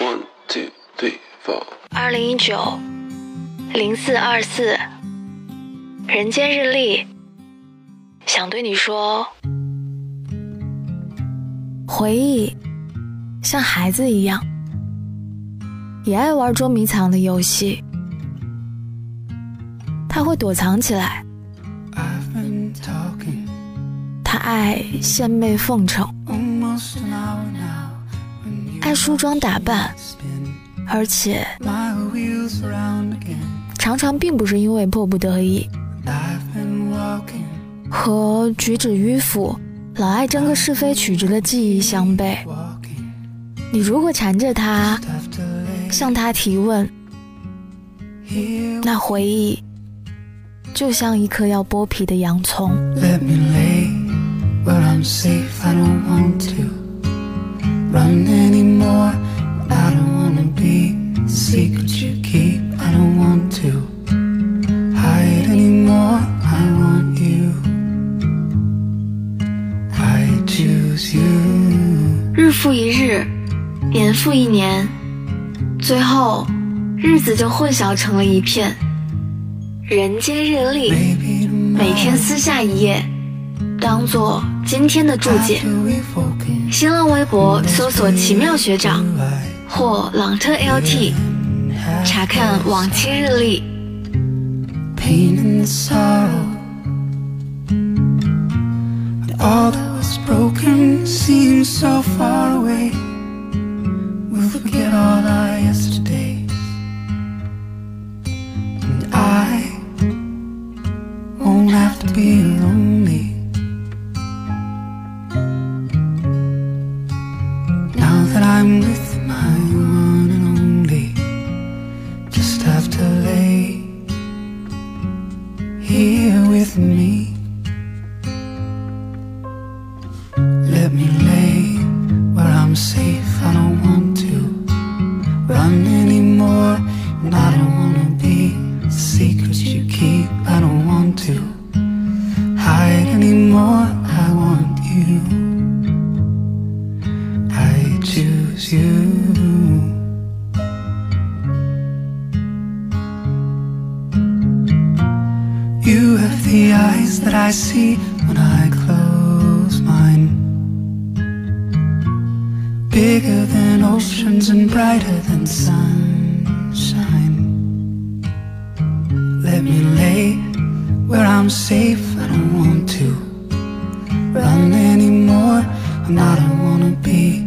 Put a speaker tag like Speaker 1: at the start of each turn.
Speaker 1: One two three four。
Speaker 2: 二零一九零四二四，人间日历，想对你说，回忆像孩子一样，也爱玩捉迷藏的游戏。他会躲藏起来，他爱献媚奉承，梳妆打扮，而且常常并不是因为迫不得已，和举止迂腐、老爱争个是非曲直的记忆相悖。你如果缠着他，向他提问，那回忆。就像一颗要剥皮的洋葱。Run anymore. I don't wanna be the secret you keep. I don't want to hide anymore. I want you. I choose you. 日复一日，年复一年，最后，日子就混淆成了一片。人间日历，每天撕下一页，当做今天的注解。新浪微博搜索“奇妙学长”或“朗特 LT”，查看往期日历。be lonely. I'm with my one and only, just have to lay here with me. Let me lay where I'm safe. I don't want to run anymore, and I don't wanna be the secrets you keep. I don't want to hide anymore. The eyes that I see when I close mine. Bigger than oceans and brighter than sunshine. Let me lay where I'm safe. I don't want to run anymore. And I don't wanna be